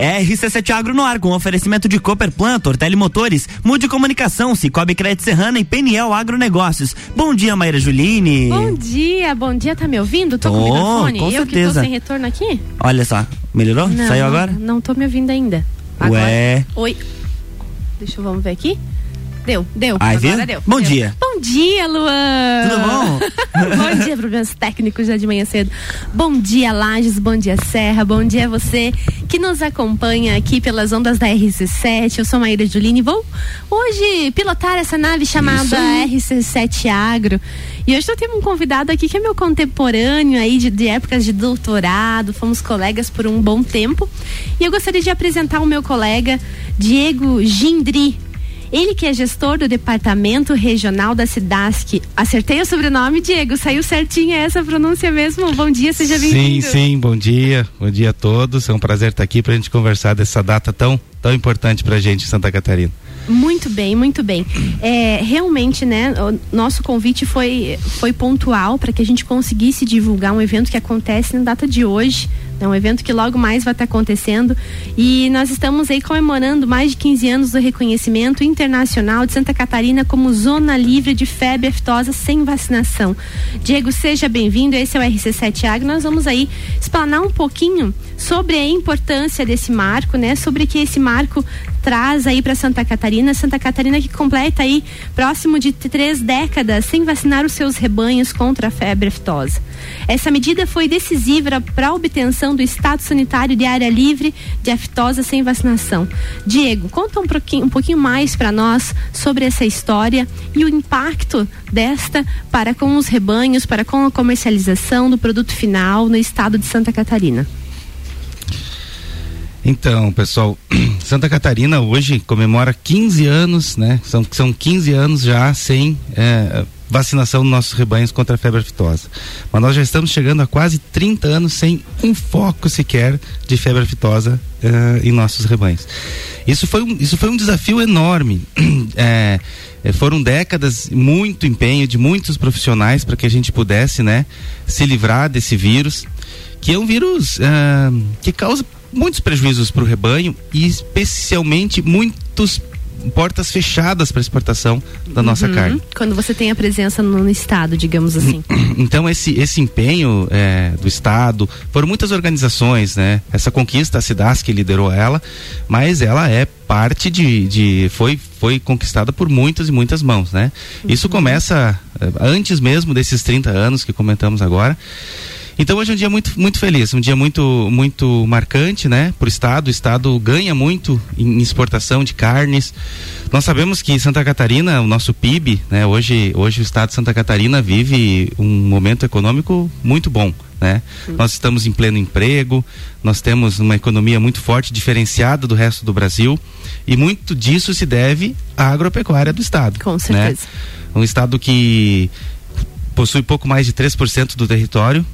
RC7 Agro no ar com oferecimento de Cooper Plant, Ortele Motores, Mude Comunicação, Cicobi Crédito Serrana e Peniel Agronegócios. Bom dia, Maíra Juline. Bom dia, bom dia. Tá me ouvindo? Tô, Tô, com o microfone? com Eu certeza. que tô sem retorno aqui? Olha só, melhorou? Não, Saiu agora? Não tô me ouvindo ainda. Agora. Ué. Oi. Deixa eu vamos ver aqui. Deu, deu. Ai, agora viu? deu. Bom deu. dia. Bom dia, Luan. Tudo bom? bom dia, problemas técnicos já de manhã cedo. Bom dia, Lages, bom dia, Serra, bom dia a você que nos acompanha aqui pelas ondas da RC7. Eu sou Maíra Juline e vou hoje pilotar essa nave chamada RC7 Agro. E hoje eu tenho um convidado aqui que é meu contemporâneo aí de, de épocas de doutorado, fomos colegas por um bom tempo. E eu gostaria de apresentar o meu colega Diego Gindri. Ele que é gestor do departamento regional da Cidasc. Acertei o sobrenome, Diego? Saiu certinho essa pronúncia mesmo? Bom dia, seja Sim, bem-vindo. sim, bom dia. Bom dia a todos. É um prazer estar aqui para a gente conversar dessa data tão, tão importante para a gente em Santa Catarina. Muito bem, muito bem. É, realmente, né, o nosso convite foi, foi pontual para que a gente conseguisse divulgar um evento que acontece na data de hoje. É um evento que logo mais vai estar acontecendo. E nós estamos aí comemorando mais de 15 anos do reconhecimento internacional de Santa Catarina como zona livre de febre aftosa sem vacinação. Diego, seja bem-vindo. Esse é o RC7 Agro. Nós vamos aí explanar um pouquinho sobre a importância desse marco, né? Sobre que esse marco traz aí para Santa Catarina. Santa Catarina que completa aí próximo de três décadas sem vacinar os seus rebanhos contra a febre aftosa. Essa medida foi decisiva para a obtenção do estado sanitário de área livre de aftosa sem vacinação. Diego, conta um pouquinho, um pouquinho mais para nós sobre essa história e o impacto desta para com os rebanhos, para com a comercialização do produto final no estado de Santa Catarina. Então, pessoal, Santa Catarina hoje comemora 15 anos, né? São, são 15 anos já sem eh, vacinação dos nossos rebanhos contra a febre aftosa. Mas nós já estamos chegando a quase 30 anos sem um foco sequer de febre aftosa eh, em nossos rebanhos. Isso foi um, isso foi um desafio enorme. Eh, eh, foram décadas, muito empenho de muitos profissionais para que a gente pudesse, né, se livrar desse vírus, que é um vírus ah, que causa muitos prejuízos para o rebanho e especialmente muitos portas fechadas para exportação da nossa Uhum. carne. Quando você tem a presença no, estado, digamos assim. Então esse esse empenho é, do estado foram muitas organizações, né? Essa conquista a Cidas que liderou ela, mas ela é parte de, de foi foi conquistada por muitas e muitas mãos, né? Isso começa eh, antes mesmo desses 30 anos que comentamos agora. Então hoje é um dia muito, muito feliz, um dia muito, muito marcante, né? Para o estado, o estado ganha muito em exportação de carnes. Nós sabemos que Santa Catarina, o nosso PIB, né? Hoje, hoje o estado de Santa Catarina vive um momento econômico muito bom, né? Nós estamos em pleno emprego, nós temos uma economia muito forte, diferenciada do resto do Brasil, e muito disso se deve à agropecuária do estado. Com né? certeza. Um estado que possui pouco mais de 3% do território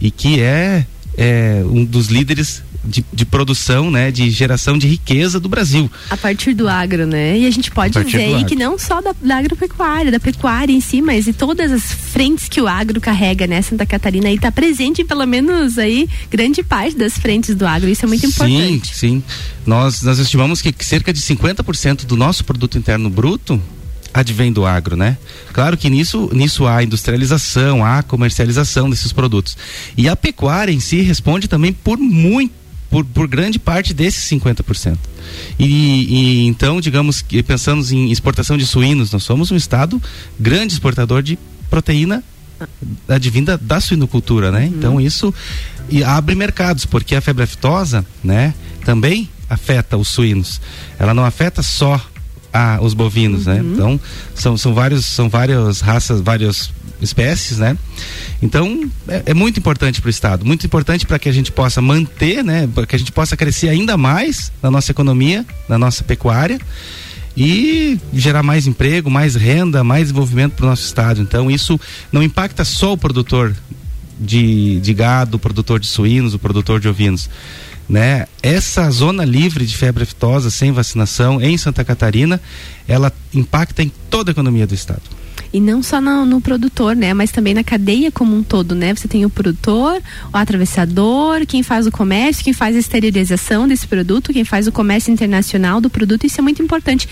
e que é, é um dos líderes de, de produção, né, de geração de riqueza do Brasil. A partir do agro, né? E a gente pode A dizer aí que não só da, da agropecuária, da pecuária em si, mas de todas as frentes que o agro carrega, né? Santa Catarina aí está presente em pelo menos aí grande parte das frentes do agro. Isso é muito importante. Sim, sim. Nós, nós estimamos que cerca de 50% do nosso produto interno bruto advém do agro, né? Claro que nisso, nisso há industrialização, há comercialização desses produtos. E a pecuária em si responde também por muito por, por grande parte desses 50%. E, e então, digamos que pensamos em exportação de suínos, nós somos um estado grande exportador de proteína advinda da suinocultura, né? Então isso abre mercados, porque a febre aftosa, né, também afeta os suínos. Ela não afeta só a, os bovinos, né? Então são, são vários são várias raças, várias espécies, né? Então é, é muito importante para o estado, muito importante para que a gente possa manter, né? Para que a gente possa crescer ainda mais na nossa economia, na nossa pecuária e gerar mais emprego, mais renda, mais desenvolvimento para o nosso estado. Então isso não impacta só o produtor de, de gado, o produtor de suínos, o produtor de ovinos. Né? Essa zona livre de febre aftosa sem vacinação em Santa Catarina, ela impacta em toda a economia do estado. E não só no, no, produtor, né? Mas também na cadeia como um todo, né? Você tem o produtor, o atravessador, quem faz o comércio, quem faz a esterilização desse produto, quem faz o comércio internacional do produto, isso é muito importante.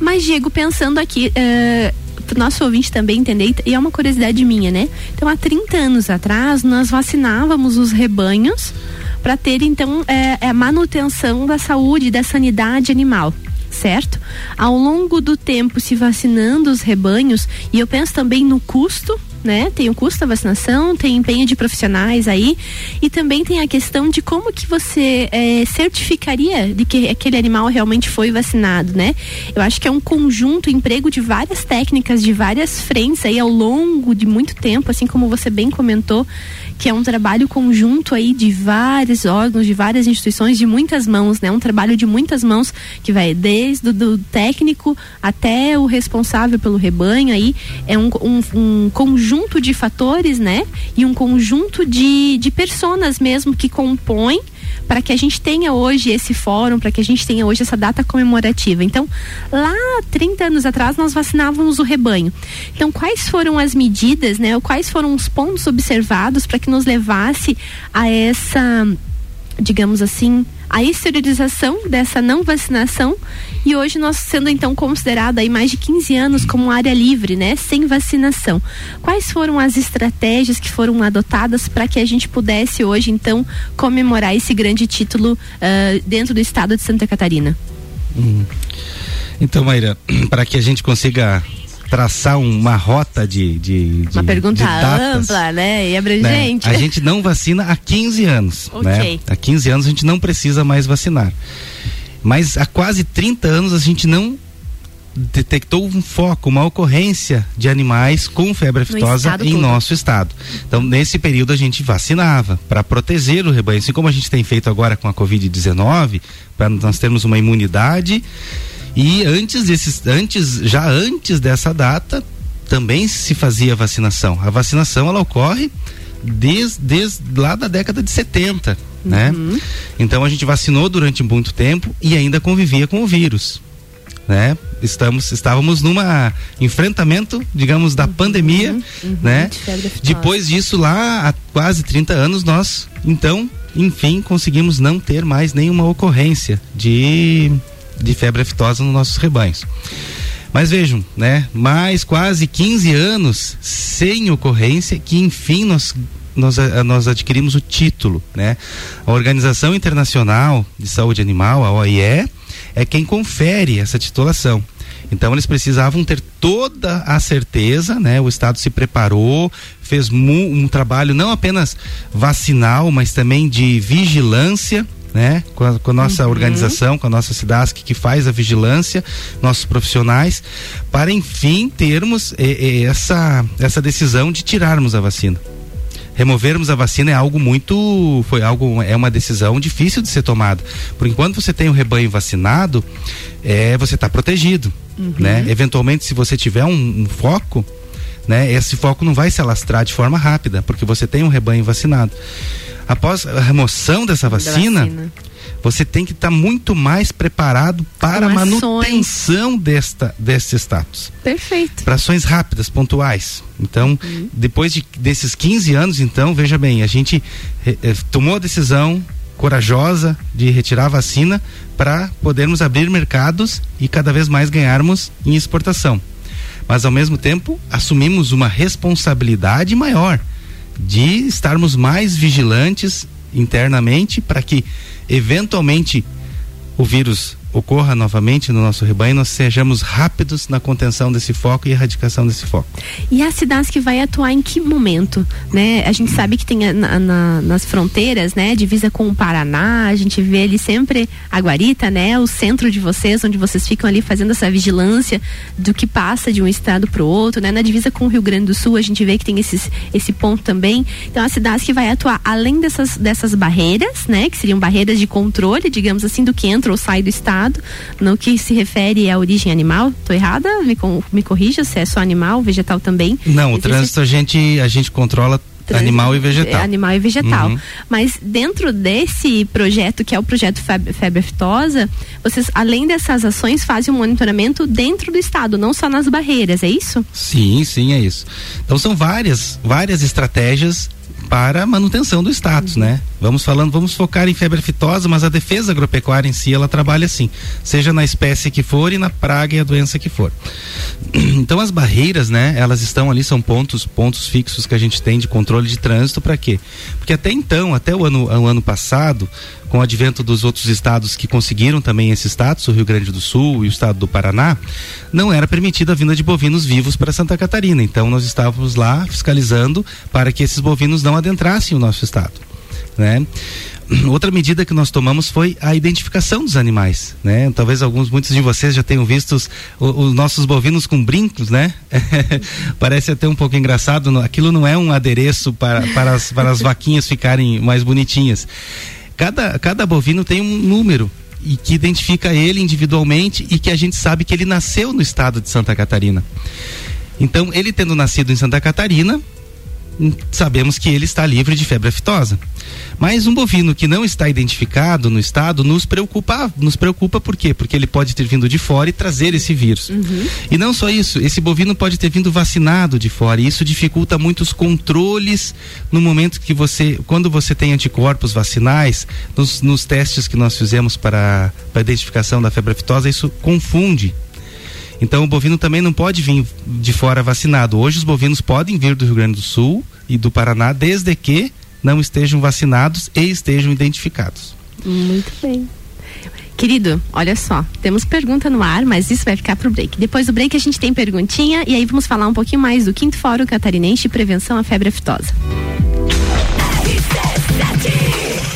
Mas, Diego, pensando aqui, uh, nosso ouvinte também entender, e é uma curiosidade minha, né? Então, há 30 anos atrás, nós vacinávamos os rebanhos para ter, então, é, é, manutenção da saúde, da sanidade animal certo? Ao longo do tempo se vacinando os rebanhos, e eu penso também no custo né? Tem o custo da vacinação, tem empenho de profissionais aí e também tem a questão de como que você é, certificaria de que aquele animal realmente foi vacinado, né? Eu acho que é um conjunto, emprego de várias técnicas, de várias frentes aí ao longo de muito tempo, assim como você bem comentou, que é um trabalho conjunto aí de vários órgãos, de várias instituições, de muitas mãos, né? Um trabalho de muitas mãos que vai desde o técnico até o responsável pelo rebanho aí, é um, um, um conjunto conjunto de fatores, né? E um conjunto de, de personas mesmo que compõem para que a gente tenha hoje esse fórum, para que a gente tenha hoje essa data comemorativa. Então, lá 30 anos atrás nós vacinávamos o rebanho. Então, quais foram as medidas, né? Quais foram os pontos observados para que nos levasse a essa digamos assim, a esterilização dessa não vacinação e hoje nós sendo então considerado aí mais de 15 anos como área livre, né, sem vacinação. Quais foram as estratégias que foram adotadas para que a gente pudesse hoje então comemorar esse grande título uh, dentro do estado de Santa Catarina? Hum. Então, Maíra, para que a gente consiga traçar uma rota de, de, de uma pergunta de ampla, né? E abrangente. Né? A gente não vacina há 15 anos, né? okay. né? Há 15 anos a gente não precisa mais vacinar. Mas há quase 30 anos a gente não detectou um foco, uma ocorrência de animais com febre aftosa em todo. nosso estado. Então, nesse período a gente vacinava para proteger o rebanho, assim como a gente tem feito agora com a COVID-19, para nós termos uma imunidade e antes desses, antes, já antes dessa data, também se fazia vacinação. A vacinação ela ocorre desde, desde lá da década de 70, né? uhum. né? Então a gente vacinou durante muito tempo e ainda convivia com o vírus, né? Estamos, estávamos numa enfrentamento, digamos, da uhum. pandemia, uhum. né? Depois disso lá, há quase 30 anos nós, então, enfim, conseguimos não ter mais nenhuma ocorrência de de febre aftosa nos nossos rebanhos. Mas vejam, né? Mais quase 15 anos sem ocorrência que enfim nós nós, eh, nós adquirimos o título, né? A Organização Internacional de Saúde Animal, a OIE, é quem confere essa titulação. Então eles precisavam ter toda a certeza, né? O Estado se preparou, fez um trabalho não apenas vacinal, mas também de vigilância né? Com a, com a nossa uhum. organização, com a nossa SIDASC que faz a vigilância, nossos profissionais, para enfim termos eh, eh, essa, essa decisão de tirarmos a vacina. Removermos a vacina é algo muito, foi algo, é uma decisão difícil de ser tomada. Por enquanto você tem o rebanho vacinado, é, você está protegido, uhum. né? Eventualmente, se você tiver um, um foco, né? Esse foco não vai se alastrar de forma rápida, porque você tem um rebanho vacinado após a remoção dessa vacina, vacina. você tem que estar tá muito mais preparado para a manutenção desta, desse status. Perfeito. Para ações rápidas, pontuais. Então, uhum. depois de, desses 15 anos, então, veja bem, a gente eh, eh, tomou a decisão corajosa de retirar a vacina para podermos abrir mercados e cada vez mais ganharmos em exportação. Mas ao mesmo tempo, assumimos uma responsabilidade maior de estarmos mais vigilantes internamente para que eventualmente o vírus ocorra novamente no nosso rebanho, nós sejamos rápidos na contenção desse foco e erradicação desse foco. E a que vai atuar em que momento, né? A gente sabe que tem na, na, nas fronteiras, né? Divisa com o Paraná, a gente vê ali sempre a Guarita, né? O centro de vocês, onde vocês ficam ali fazendo essa vigilância do que passa de um estado para o outro, né? Na divisa com o Rio Grande do Sul, a gente vê que tem esses, esse ponto também. Então a que vai atuar além dessas, dessas barreiras, né? Que seriam barreiras de controle, digamos assim, do que entra ou sai do estado no que se refere à origem animal. Estou errada? Me, me corrija se é só animal, vegetal também. Não, Existe... o trânsito a gente, a gente controla Animal e vegetal. É, animal e vegetal. Uhum. Mas dentro desse projeto, que é o projeto Febre Aftosa, vocês, além dessas ações, fazem um monitoramento dentro do estado, não só nas barreiras, é isso? Sim, sim, é isso. Então são várias, várias estratégias para manutenção do status, uhum. né? Vamos falando, vamos focar em febre aftosa, mas a defesa agropecuária em si ela trabalha assim, seja na espécie que for e na praga e a doença que for. Então as barreiras, né? Elas estão ali são pontos pontos fixos que a gente tem de controle de trânsito para quê? Porque até então, até o ano o ano passado, com o advento dos outros estados que conseguiram também esse status, o Rio Grande do Sul e o estado do Paraná, não era permitida a vinda de bovinos vivos para Santa Catarina. Então nós estávamos lá fiscalizando para que esses bovinos não adentrassem o nosso estado, né? Outra medida que nós tomamos foi a identificação dos animais, né? Talvez alguns, muitos de vocês já tenham visto os, os nossos bovinos com brincos, né? Parece até um pouco engraçado, aquilo não é um adereço para, para, as, para as vaquinhas ficarem mais bonitinhas cada, cada bovino tem um número e que identifica ele individualmente e que a gente sabe que ele nasceu no estado de Santa Catarina. Então, ele tendo nascido em Santa Catarina, sabemos que ele está livre de febre aftosa. Mas um bovino que não está identificado no estado nos preocupa, nos preocupa por quê? Porque ele pode ter vindo de fora e trazer esse vírus. Uhum. E não só isso, esse bovino pode ter vindo vacinado de fora e isso dificulta muitos controles no momento que você, quando você tem anticorpos vacinais, nos, nos testes que nós fizemos para, para a identificação da febre aftosa, isso confunde então o bovino também não pode vir de fora vacinado. Hoje os bovinos podem vir do Rio Grande do Sul e do Paraná desde que não estejam vacinados e estejam identificados. Muito bem. Querido, olha só, temos pergunta no ar, mas isso vai ficar pro break. Depois do break a gente tem perguntinha e aí vamos falar um pouquinho mais do quinto Fórum Catarinense de Prevenção à Febre Aftosa.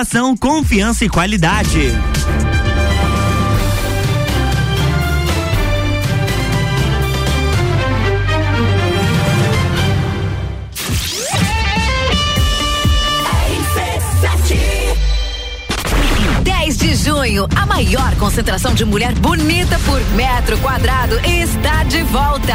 inovação, confiança e qualidade. de junho, a maior concentração de mulher bonita por metro quadrado está de volta.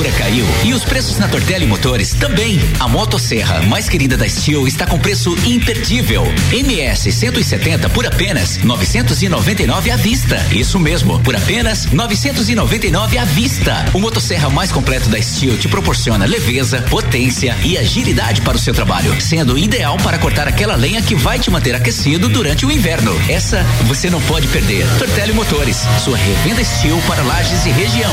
Temperatura caiu e os preços na Tortelli Motores também. A motosserra mais querida da Steel está com preço imperdível. MS 170 por apenas 999 à vista. Isso mesmo, por apenas 999 à vista. O motosserra mais completo da Steel te proporciona leveza, potência e agilidade para o seu trabalho, sendo ideal para cortar aquela lenha que vai te manter aquecido durante o inverno. Essa você não pode perder. Tortelli Motores, sua revenda Steel para lajes e região.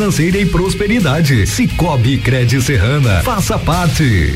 e prosperidade. Cicobi Cred Serrana. Faça parte.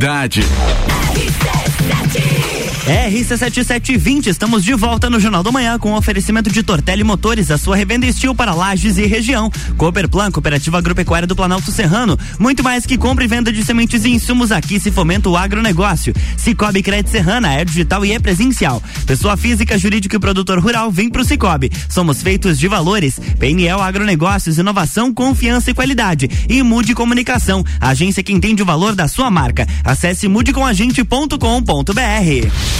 qualidade. RC7720, estamos de volta no Jornal da Manhã com oferecimento de Tortelli Motores, a sua revenda estil para lajes e região. Cooperplan, Cooperativa Agropecuária do Planalto Serrano. Muito mais que compra e venda de sementes e insumos aqui se fomenta o agronegócio. Cicobi Crédito Serrana é digital e é presencial. Pessoa física, jurídica e produtor rural, vem pro Cicobi. Somos feitos de valores. PNL Agronegócios, inovação, confiança e qualidade. E Mude Comunicação, agência que entende o valor da sua marca. Acesse mudecomagente.com.br.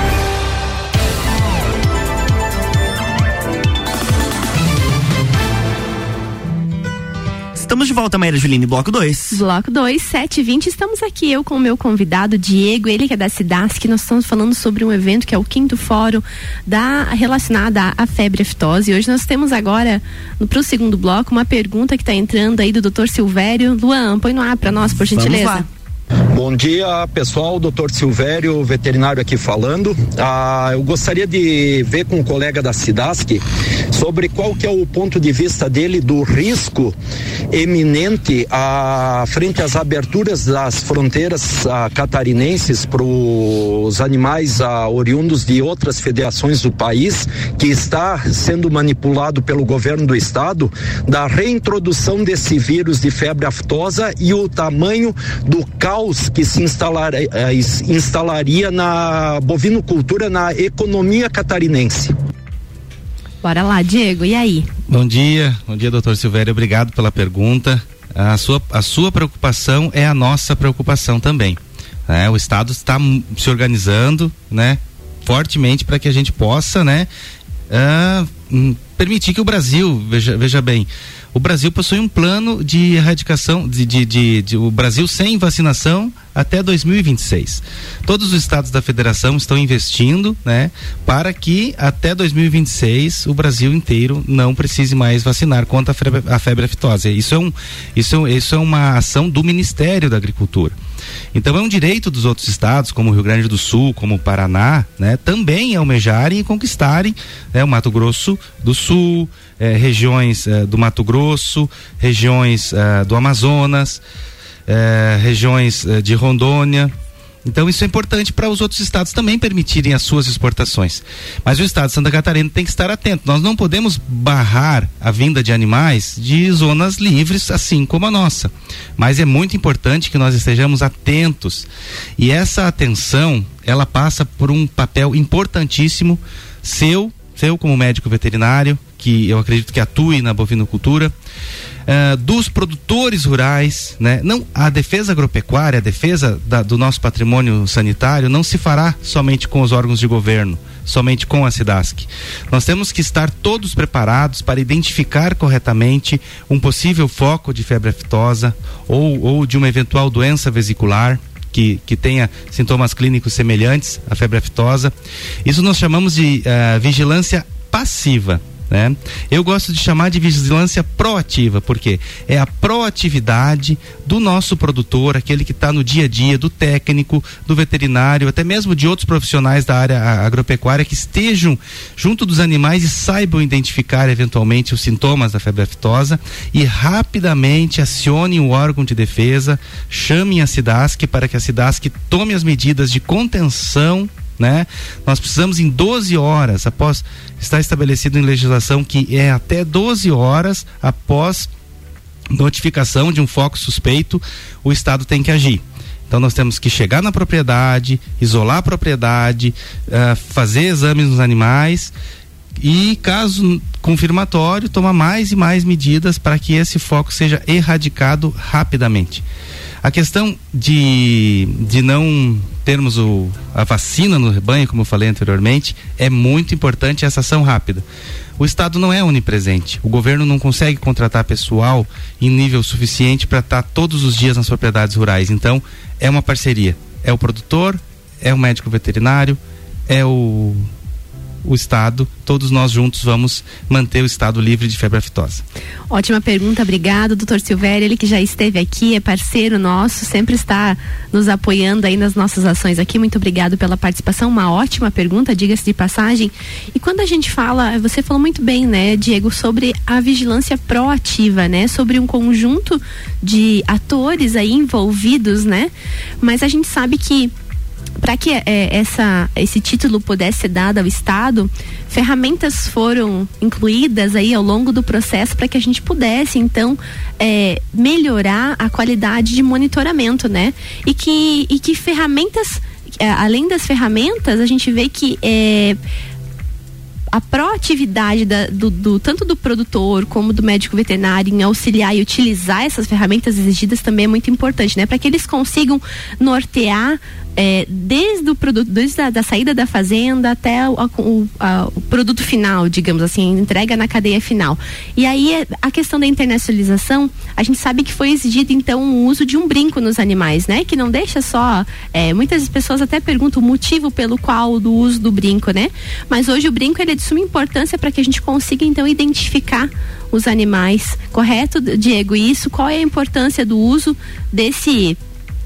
Estamos de volta, Maíra Juline, bloco 2. Bloco 2, 7 20 Estamos aqui, eu com o meu convidado, Diego, ele que é da que Nós estamos falando sobre um evento que é o quinto fórum da, relacionada à febre aftosa. E hoje nós temos agora, para o segundo bloco, uma pergunta que está entrando aí do doutor Silvério. Luan, põe no ar para nós, por gentileza. Vamos lá. Bom dia, pessoal. Doutor Silvério, veterinário aqui falando. Ah, eu gostaria de ver com o um colega da Sidask sobre qual que é o ponto de vista dele do risco eminente à frente às aberturas das fronteiras ah, catarinenses para os animais ah, oriundos de outras federações do país, que está sendo manipulado pelo governo do estado, da reintrodução desse vírus de febre aftosa e o tamanho do caos que se instalar, eh, instalaria na bovinocultura, na economia catarinense. Bora lá, Diego, e aí? Bom dia, bom dia, doutor Silvério, obrigado pela pergunta. A sua, a sua preocupação é a nossa preocupação também. Né? O Estado está se organizando, né? Fortemente para que a gente possa, né? Uh, permitir que o Brasil, veja, veja bem, o Brasil possui um plano de erradicação, de, de, de, de, o Brasil sem vacinação até 2026. Todos os estados da federação estão investindo, né, para que até 2026 o Brasil inteiro não precise mais vacinar contra a febre, a febre aftosa. Isso é, um, isso, isso é uma ação do Ministério da Agricultura. Então é um direito dos outros estados, como o Rio Grande do Sul, como o Paraná, né, também almejarem e conquistarem né, o Mato Grosso do Sul, eh, regiões eh, do Mato Grosso, regiões eh, do Amazonas, regiões de Rondônia, então isso é importante para os outros estados também permitirem as suas exportações. Mas o estado de Santa Catarina tem que estar atento. Nós não podemos barrar a vinda de animais de zonas livres, assim como a nossa. Mas é muito importante que nós estejamos atentos. E essa atenção, ela passa por um papel importantíssimo seu, seu como médico veterinário, que eu acredito que atue na bovinocultura uh, dos produtores rurais, né? Não, a defesa agropecuária, a defesa da, do nosso patrimônio sanitário não se fará somente com os órgãos de governo, somente com a SIDASC. Nós temos que estar todos preparados para identificar corretamente um possível foco de febre aftosa ou, ou de uma eventual doença vesicular. Que, que, tenha sintomas clínicos semelhantes à febre aftosa. Isso nós chamamos de uh, vigilância passiva. Né? Eu gosto de chamar de vigilância proativa, porque é a proatividade do nosso produtor, aquele que está no dia a dia, do técnico, do veterinário, até mesmo de outros profissionais da área agropecuária que estejam junto dos animais e saibam identificar eventualmente os sintomas da febre aftosa e rapidamente acionem o órgão de defesa, chamem a SIDASC para que a SIDASC tome as medidas de contenção né? Nós precisamos em 12 horas após está estabelecido em legislação que é até 12 horas após notificação de um foco suspeito, o estado tem que agir. Então nós temos que chegar na propriedade, isolar a propriedade, uh, fazer exames nos animais e, caso confirmatório, tomar mais e mais medidas para que esse foco seja erradicado rapidamente. A questão de, de não termos o, a vacina no rebanho, como eu falei anteriormente, é muito importante essa ação rápida. O Estado não é onipresente. O governo não consegue contratar pessoal em nível suficiente para estar todos os dias nas propriedades rurais. Então, é uma parceria. É o produtor, é o médico veterinário, é o o Estado, todos nós juntos vamos manter o Estado livre de febre aftosa. Ótima pergunta, obrigado, doutor Silvério, ele que já esteve aqui, é parceiro nosso, sempre está nos apoiando aí nas nossas ações aqui, muito obrigado pela participação, uma ótima pergunta, diga-se de passagem, e quando a gente fala, você falou muito bem, né, Diego, sobre a vigilância proativa, né, sobre um conjunto de atores aí envolvidos, né, mas a gente sabe que para que é, essa, esse título pudesse ser dado ao Estado, ferramentas foram incluídas aí ao longo do processo para que a gente pudesse, então, é, melhorar a qualidade de monitoramento, né? E que, e que ferramentas, é, além das ferramentas, a gente vê que é, a proatividade da, do, do, tanto do produtor como do médico veterinário em auxiliar e utilizar essas ferramentas exigidas também é muito importante, né? Para que eles consigam nortear é, desde o produto, desde a da saída da fazenda até o, o, a, o, produto final, digamos assim, entrega na cadeia final. E aí é, a questão da internacionalização, a gente sabe que foi exigido então o uso de um brinco nos animais, né? Que não deixa só, é, muitas pessoas até perguntam o motivo pelo qual do uso do brinco, né? Mas hoje o brinco ele é de suma importância para que a gente consiga então identificar os animais, correto, Diego? E isso, qual é a importância do uso desse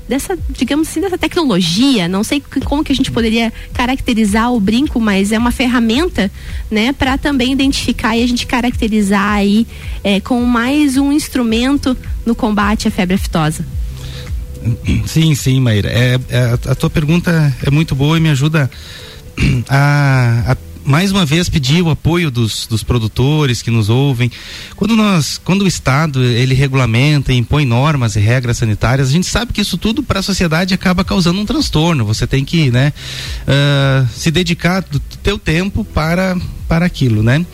dessa, digamos assim, dessa tecnologia, não sei como que a gente poderia caracterizar o brinco, mas é uma ferramenta, né, para também identificar e a gente caracterizar aí é, com mais um instrumento no combate à febre aftosa. Sim, sim, Maíra. É, é, a tua pergunta é muito boa e me ajuda a, a mais uma vez pedir o apoio dos, dos produtores que nos ouvem. Quando nós, quando o Estado ele regulamenta, impõe normas e regras sanitárias, a gente sabe que isso tudo para a sociedade acaba causando um transtorno. Você tem que, né, uh, se dedicar do teu tempo para para aquilo, né?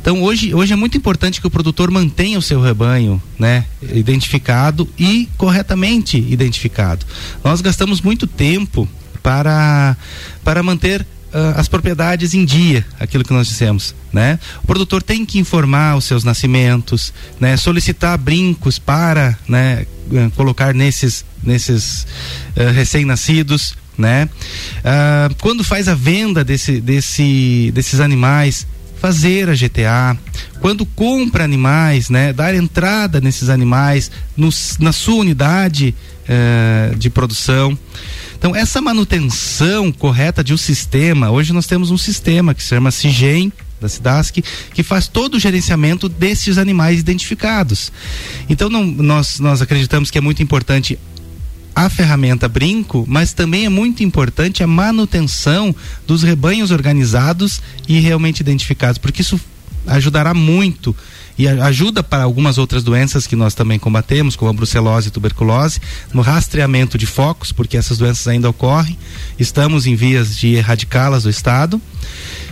Então hoje, hoje é muito importante que o produtor mantenha o seu rebanho, né, identificado e corretamente identificado. Nós gastamos muito tempo para para manter uh, as propriedades em dia, aquilo que nós dissemos, né? O produtor tem que informar os seus nascimentos, né? Solicitar brincos para, né? Uh, colocar nesses, nesses uh, recém-nascidos, né? quando faz a venda desse, desse, desses animais, fazer a GTA, quando compra animais, né, dar entrada nesses animais no, na sua unidade de produção. Então, essa manutenção correta de um sistema, hoje nós temos um sistema que se chama CIGEM, da SIDASC, que faz todo o gerenciamento desses animais identificados. Então, não, nós, nós acreditamos que é muito importante a ferramenta brinco, mas também é muito importante a manutenção dos rebanhos organizados e realmente identificados, porque isso ajudará muito e ajuda para algumas outras doenças que nós também combatemos, como a brucelose e tuberculose, no rastreamento de focos, porque essas doenças ainda ocorrem. Estamos em vias de erradicá-las do estado.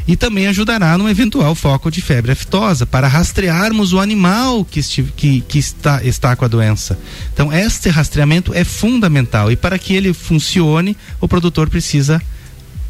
E também ajudará no eventual foco de febre aftosa, para rastrearmos o animal que, que, que está, está com a doença. Então, este rastreamento é fundamental. E para que ele funcione, o produtor precisa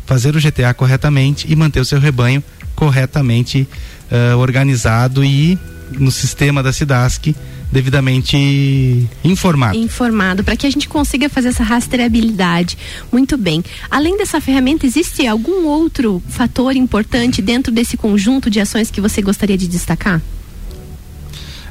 fazer o GTA corretamente e manter o seu rebanho corretamente uh, organizado e no sistema da SIDASC devidamente informado. Informado, para que a gente consiga fazer essa rastreabilidade. Muito bem. Além dessa ferramenta, existe algum outro fator importante dentro desse conjunto de ações que você gostaria de destacar?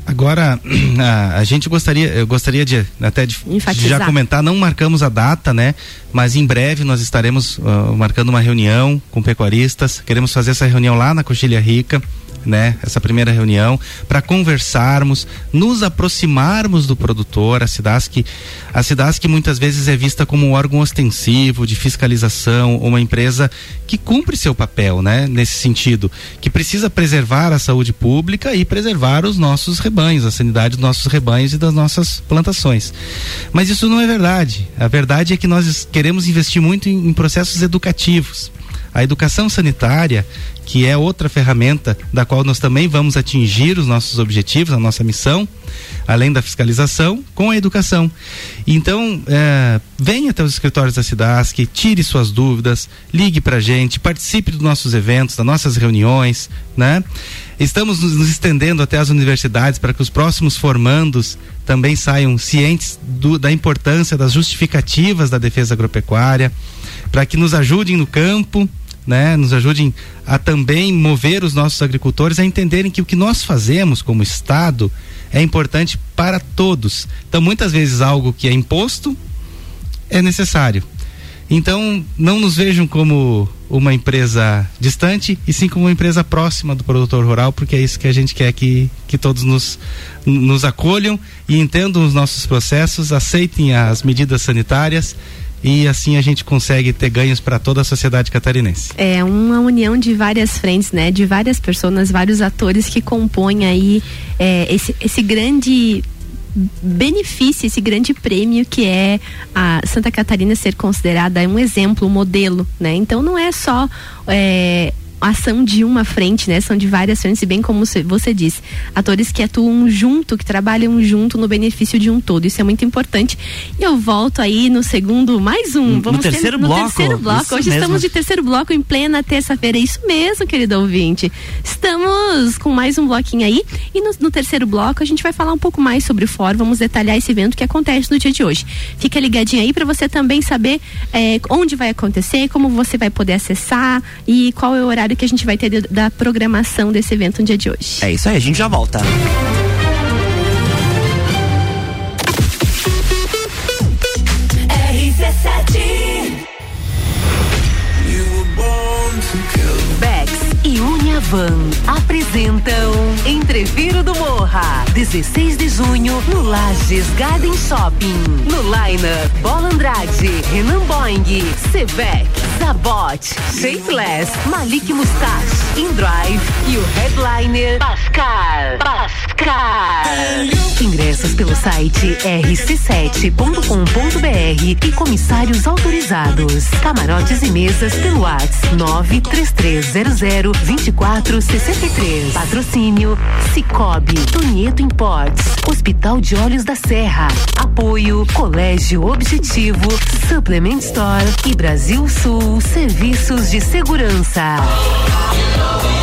Agora, a, a, gente gostaria, eu gostaria de até de, de, já comentar, não marcamos a data, né? Mas em breve nós estaremos uh, marcando uma reunião com pecuaristas. Queremos fazer essa reunião lá na Coxilha Rica né, essa primeira reunião, para conversarmos, nos aproximarmos do produtor, a Cidasc, a Cidasc muitas vezes é vista como um órgão ostensivo de fiscalização, uma empresa que cumpre seu papel, né, nesse sentido, que precisa preservar a saúde pública e preservar os nossos rebanhos, a sanidade dos nossos rebanhos e das nossas plantações. Mas isso não é verdade. A verdade é que nós queremos investir muito em, em processos educativos. A educação sanitária, que é outra ferramenta da qual nós também vamos atingir os nossos objetivos, a nossa missão, além da fiscalização, com a educação. Então, é, venha até os escritórios da Cidasc, tire suas dúvidas, ligue para a gente, participe dos nossos eventos, das nossas reuniões, né? Estamos nos, estendendo até as universidades para que os próximos formandos também saiam cientes do, da importância das justificativas da defesa agropecuária, para que nos ajudem no campo, né, nos ajudem a também mover os nossos agricultores a entenderem que o que nós fazemos como Estado é importante para todos. Então, muitas vezes algo que é imposto é necessário. Então, não nos vejam como uma empresa distante, e sim como uma empresa próxima do produtor rural, porque é isso que a gente quer que, que todos nos, nos acolham e entendam os nossos processos, aceitem as medidas sanitárias e assim a gente consegue ter ganhos para toda a sociedade catarinense. É uma união de várias frentes, né? De várias pessoas, vários atores que compõem aí é, esse, esse grande benefício, esse grande prêmio que é a Santa Catarina ser considerada um exemplo, um modelo, né? Então não é só é, ação de uma frente, né? São de várias frentes, e bem como você disse, atores que atuam junto, que trabalham junto no benefício de um todo. Isso é muito importante. E eu volto aí no segundo, mais um. Vamos no terceiro ter, no bloco. terceiro bloco. Hoje mesmo. estamos de terceiro bloco em plena terça-feira. É isso mesmo, querido ouvinte. Estamos com mais um bloquinho aí. E no, no terceiro bloco a gente vai falar um pouco mais sobre o fórum. Vamos detalhar esse evento que acontece no dia de hoje. Fica ligadinho aí para você também saber é, onde vai acontecer, como você vai poder acessar e qual é o horário que a gente vai ter da programação desse evento no dia de hoje. É isso aí, a gente já volta. Van apresentam Entreviro do Morra, 16 de junho, no Lages Garden Shopping. No Liner, Bola Andrade, Renan Boing, Sevec, Zabot, Shapeless, Malik Mustache, Indrive e o headliner Pascal. Pascal. Ingressos pelo site rc7.com.br e comissários autorizados. Camarotes e mesas pelo WhatsApp 93300 24 463. Patrocínio Cicobi, Tonieto Imports, Hospital de Olhos da Serra. Apoio Colégio Objetivo, Supplement Store e Brasil Sul Serviços de Segurança. going.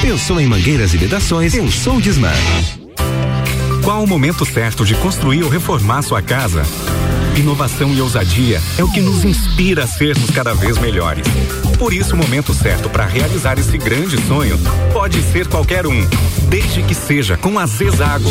Pensou em mangueiras e vedações? Eu sou Disman. Qual o momento certo de construir ou reformar sua casa? Inovação e ousadia é o que nos inspira a sermos cada vez melhores. Por isso, o momento certo para realizar esse grande sonho pode ser qualquer um, desde que seja com a Zezago.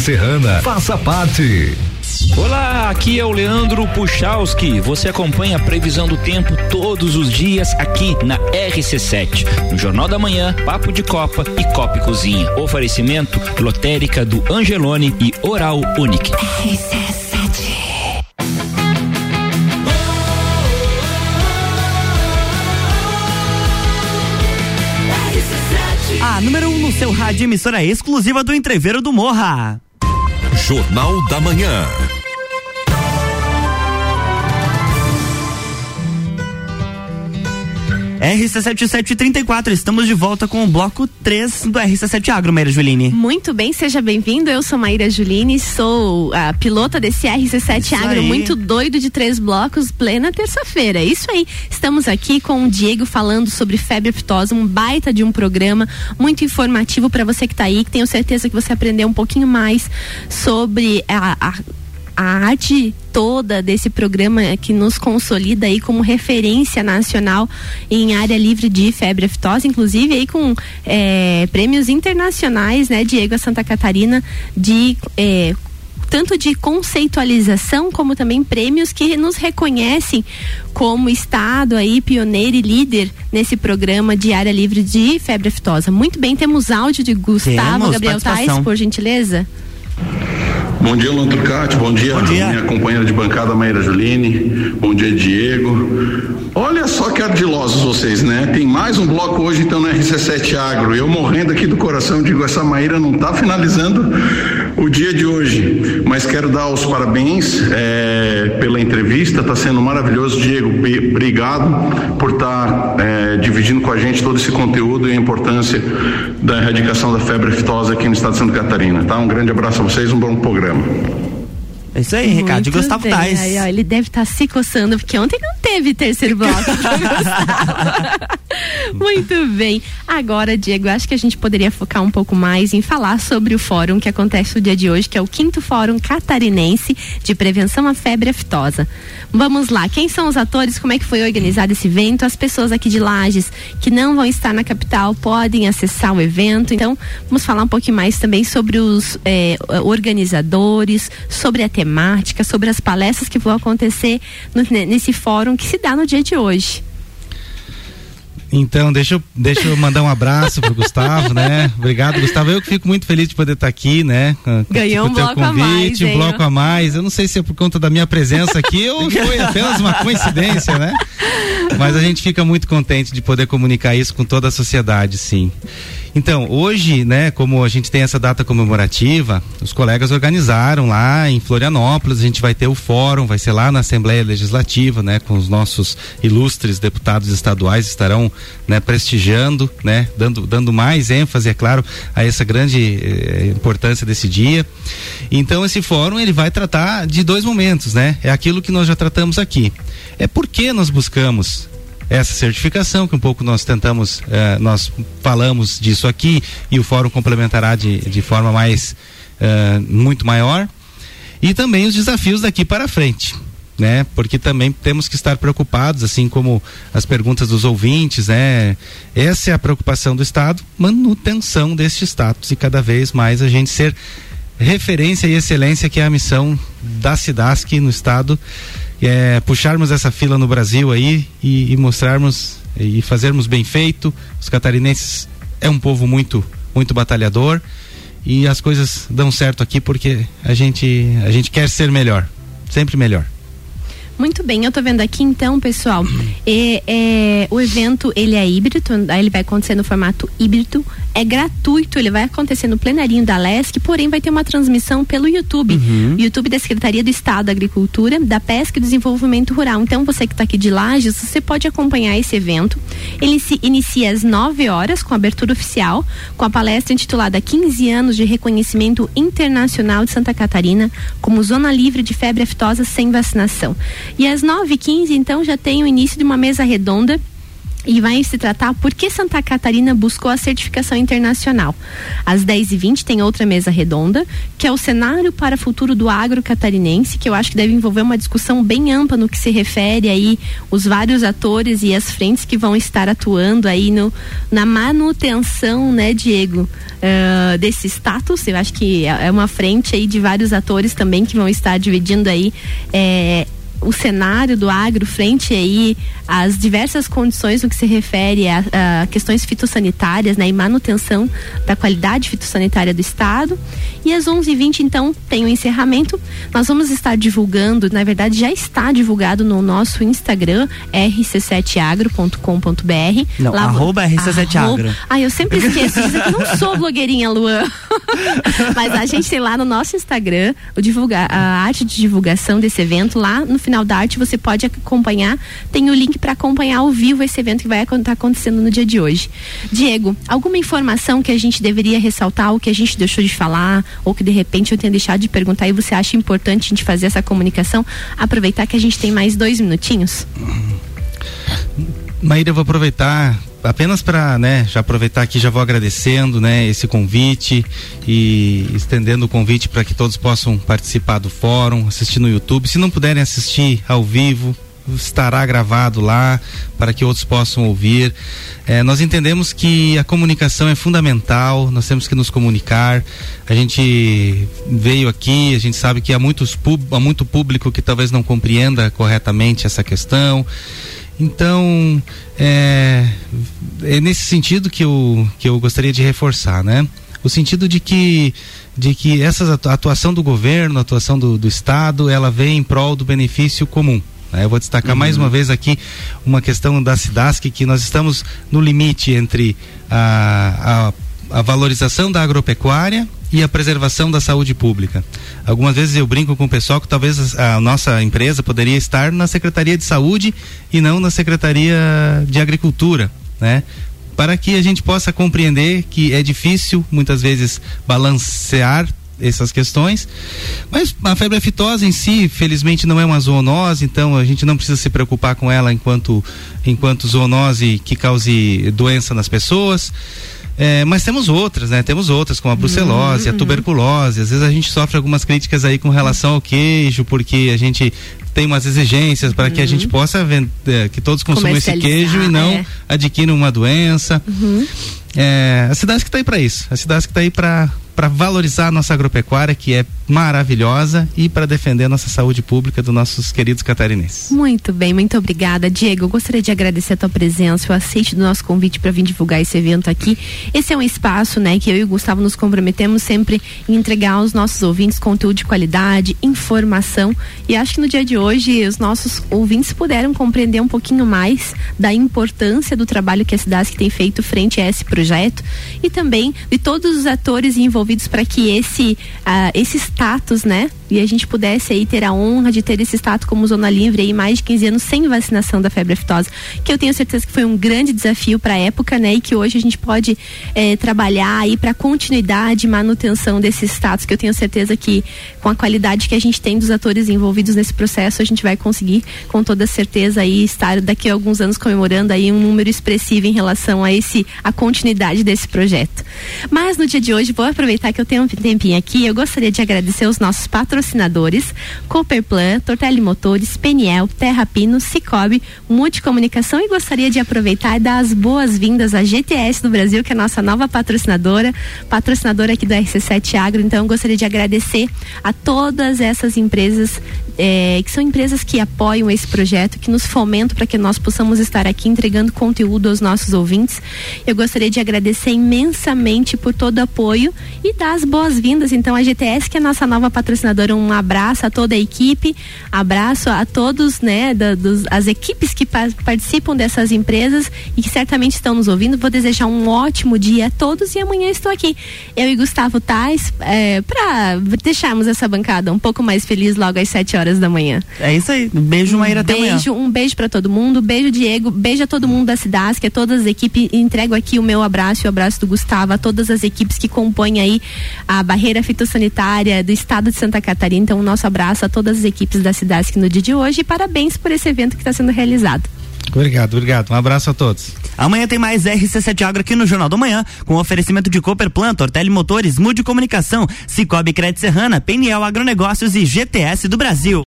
Serrana. Faça parte. Olá, aqui é o Leandro Puchalski. Você acompanha a previsão do tempo todos os dias aqui na RC7, no Jornal da Manhã, Papo de Copa e Copa e Cozinha. Oferecimento lotérica do Angelone e Oral Unique. RC7. A número 1 um no seu rádio emissora exclusiva do Entreveiro do Morra. Jornal da Manhã. RC7734, estamos de volta com o bloco 3 do RC7 Agro, Maíra Juline. Muito bem, seja bem-vindo. Eu sou Maíra Juline, sou a pilota desse RC7 Isso Agro, aí. muito doido de três blocos, plena terça-feira. Isso aí. Estamos aqui com o Diego falando sobre febre aftosa, um baita de um programa muito informativo para você que está aí, que tenho certeza que você aprendeu um pouquinho mais sobre a, a a arte toda desse programa que nos consolida aí como referência nacional em área livre de febre aftosa, inclusive aí com é, prêmios internacionais, né, Diego a Santa Catarina de é, tanto de conceitualização como também prêmios que nos reconhecem como estado aí pioneiro e líder nesse programa de área livre de febre aftosa. Muito bem, temos áudio de Gustavo temos, Gabriel Tais, por gentileza. Bom dia, Luan Turcati. Bom dia, Bom dia. minha companheira de bancada, Maíra Juline. Bom dia, Diego. Olha só que ardilosos vocês, né? Tem mais um bloco hoje, então, no RC7 Agro. Eu morrendo aqui do coração, digo, essa Maíra não está finalizando o dia de hoje. Mas quero dar os parabéns é, pela entrevista, está sendo maravilhoso. Diego, obrigado por estar tá, é, dividindo com a gente todo esse conteúdo e a importância da erradicação da febre aftosa aqui no estado de Santa Catarina. Tá? Um grande abraço a vocês, um bom programa. programa. É isso aí, Ricardo. Gustavo Tais. Aí, ó, ele deve estar tá se coçando, porque ontem não teve terceiro bloco Muito bem. Agora, Diego, acho que a gente poderia focar um pouco mais em falar sobre o fórum que acontece no dia de hoje, que é o quinto Fórum Catarinense de Prevenção à Febre Aftosa. Vamos lá, quem são os atores? Como é que foi organizado esse evento? As pessoas aqui de Lages que não vão estar na capital podem acessar o evento. Então, vamos falar um pouquinho mais também sobre os eh, organizadores, sobre a temática, sobre as palestras que vão acontecer no, nesse fórum que se dá no dia de hoje. Então, deixa eu, deixa eu mandar um abraço pro Gustavo, né? Obrigado, Gustavo. Eu que fico muito feliz de poder estar aqui, né? Ganhou um bloco convite, a mais. Um bloco a mais. Eu não sei se é por conta da minha presença aqui ou foi apenas uma coincidência, né? Mas a gente fica muito contente de poder comunicar isso com toda a sociedade, sim. Então, hoje, né, como a gente tem essa data comemorativa, os colegas organizaram lá em Florianópolis, a gente vai ter o fórum, vai ser lá na Assembleia Legislativa, né, com os nossos ilustres deputados estaduais estarão, né, prestigiando, né, dando, dando mais ênfase, é claro, a essa grande eh, importância desse dia. Então, esse fórum, ele vai tratar de dois momentos, né? É aquilo que nós já tratamos aqui. É por que nós buscamos essa certificação, que um pouco nós tentamos, eh, nós falamos disso aqui e o fórum complementará de, de forma mais, eh, muito maior. E também os desafios daqui para frente. Né? Porque também temos que estar preocupados, assim como as perguntas dos ouvintes, né? Essa é a preocupação do Estado, manutenção deste status e cada vez mais a gente ser referência e excelência que é a missão da Cidasc no Estado é, puxarmos essa fila no Brasil aí e, e, mostrarmos e fazermos bem feito. Os catarinenses é um povo muito muito batalhador e as coisas dão certo aqui porque a gente a gente quer ser melhor, sempre melhor. Muito bem, eu tô vendo aqui então, pessoal, é, é, o evento ele é híbrido, ele vai acontecer no formato híbrido, é gratuito, ele vai acontecer no plenarinho da LESC, porém vai ter uma transmissão pelo YouTube, uhum. YouTube da Secretaria do Estado da Agricultura, da Pesca e Desenvolvimento Rural. Então você que está aqui de Lages, você pode acompanhar esse evento. Ele se inicia às 9 horas com abertura oficial, com a palestra intitulada 15 anos de reconhecimento internacional de Santa Catarina como zona livre de febre aftosa sem vacinação. E às 9h15, então, já tem o início de uma mesa redonda e vai se tratar por que Santa Catarina buscou a certificação internacional. Às 10h20 tem outra mesa redonda, que é o cenário para o futuro do agro catarinense, que eu acho que deve envolver uma discussão bem ampla no que se refere aí os vários atores e as frentes que vão estar atuando aí no, na manutenção, né, Diego, uh, desse status. Eu acho que é, é uma frente aí de vários atores também que vão estar dividindo aí é, o cenário do agro frente aí às diversas condições no que se refere a, a, questões fitossanitárias né, e manutenção da qualidade fitossanitária do estado. E às 11h20, então, tem o encerramento. Nós vamos estar divulgando, na verdade, já está divulgado no nosso Instagram, rc7agro.com.br. Não, Lá, arroba rc7agro. Ah, eu sempre esqueço de dizer que não sou blogueirinha, Luan. Mas a gente tem lá no nosso Instagram o divulgar, a arte de divulgação desse evento lá no final da arte você pode acompanhar. Tem o link para acompanhar ao vivo esse evento que vai estar tá acontecendo no dia de hoje. Diego, alguma informação que a gente deveria ressaltar, ou que a gente deixou de falar, ou que de repente eu tenha deixado de perguntar e você acha importante a gente fazer essa comunicação? Aproveitar que a gente tem mais dois minutinhos. Maíra, eu vou aproveitar apenas para, né, já aproveitar aqui, já vou agradecendo, né, esse convite e estendendo o convite para que todos possam participar do fórum, assistir no YouTube. Se não puderem assistir ao vivo, estará gravado lá para que outros possam ouvir. É, nós entendemos que a comunicação é fundamental, nós temos que nos comunicar. A gente veio aqui, a gente sabe que há, muitos, há muito público que talvez não compreenda corretamente essa questão. Então, é, é nesse sentido que eu, que eu gostaria de reforçar, né? O sentido de que de que essa atuação do governo, a atuação do, do Estado, ela vem em prol do benefício comum. Né? Eu vou destacar uhum. mais uma vez aqui uma questão da Cidasc, que nós estamos no limite entre a, a, a valorização da agropecuária e a preservação da saúde pública. Algumas vezes eu brinco com o pessoal que talvez a nossa empresa poderia estar na Secretaria de Saúde e não na Secretaria de Agricultura, né? Para que a gente possa compreender que é difícil muitas vezes balancear essas questões. Mas a febre aftosa em si, felizmente, não é uma zoonose, então a gente não precisa se preocupar com ela enquanto, enquanto zoonose que cause doença nas pessoas. É, mas temos outras, né? Temos outras, como a brucelose, uhum. a tuberculose. Às vezes a gente sofre algumas críticas aí com relação ao queijo, porque a gente tem umas exigências para uhum. que a gente uhum. possa vender, é, que todos consumam esse queijo e não é. adquiram uma doença. Uhum. É, a cidade que está aí para isso. A cidade que está aí para para valorizar a nossa agropecuária, que é maravilhosa, e para defender a nossa saúde pública dos nossos queridos catarinenses. Muito bem, muito obrigada, Diego. Eu gostaria de agradecer a tua presença, o aceite do nosso convite para vir divulgar esse evento aqui. Esse é um espaço, né, que eu e o Gustavo nos comprometemos sempre em entregar aos nossos ouvintes conteúdo de qualidade, informação, e acho que no dia de hoje os nossos ouvintes puderam compreender um pouquinho mais da importância do trabalho que a cidade tem feito frente a esse projeto e também de todos os atores envolvidos envolvidos para que esse, uh, esse status, né? E a gente pudesse aí ter a honra de ter esse status como zona livre aí mais de 15 anos sem vacinação da febre aftosa, que eu tenho certeza que foi um grande desafio para a época, né? E que hoje a gente pode eh, trabalhar aí para continuidade e manutenção desse status, que eu tenho certeza que com a qualidade que a gente tem dos atores envolvidos nesse processo, a gente vai conseguir com toda certeza aí estar daqui a alguns anos comemorando aí um número expressivo em relação a esse a continuidade desse projeto. Mas no dia de hoje vou aproveitar aproveitar que eu tenho um tempinho aqui, eu gostaria de agradecer os nossos patrocinadores, Cooperplan, Tortelli Motores, Peniel, Terra Pino, Cicobi, Multicomunicação e gostaria de aproveitar e dar as boas-vindas à GTS do Brasil, que é a nossa nova patrocinadora, patrocinadora aqui do RC7 Agro, então gostaria de agradecer a todas essas empresas é, que são empresas que apoiam esse projeto, que nos fomentam para que nós possamos estar aqui entregando conteúdo aos nossos ouvintes. Eu gostaria de agradecer imensamente por todo o apoio e dar as boas-vindas então à GTS, que é a nossa nova patrocinadora. Um abraço a toda a equipe, abraço a todos, né, da, dos, as equipes que pa participam dessas empresas e que certamente estão nos ouvindo. Vou desejar um ótimo dia a todos e amanhã estou aqui, eu e Gustavo Tais, é, para deixarmos essa bancada um pouco mais feliz logo às 7 horas da manhã. É isso aí. Beijo, Maíra, um até beijo, amanhã. Um beijo para todo mundo. Beijo, Diego. Beijo a todo mundo da Cidade, que é todas as equipes. Entrego aqui o meu abraço e o abraço do Gustavo a todas as equipes que compõem aí a barreira fitossanitária do estado de Santa Catarina. Então, o nosso abraço a todas as equipes da Cidade no dia de hoje e parabéns por esse evento que está sendo realizado. Obrigado, obrigado. Um abraço a todos. Amanhã tem mais RC7 Agro aqui no Jornal do Manhã, com oferecimento de Cooper Plant, Ortele Motores, Mude Comunicação, Cicobi Crédito Serrana, PNL Agronegócios e GTS do Brasil.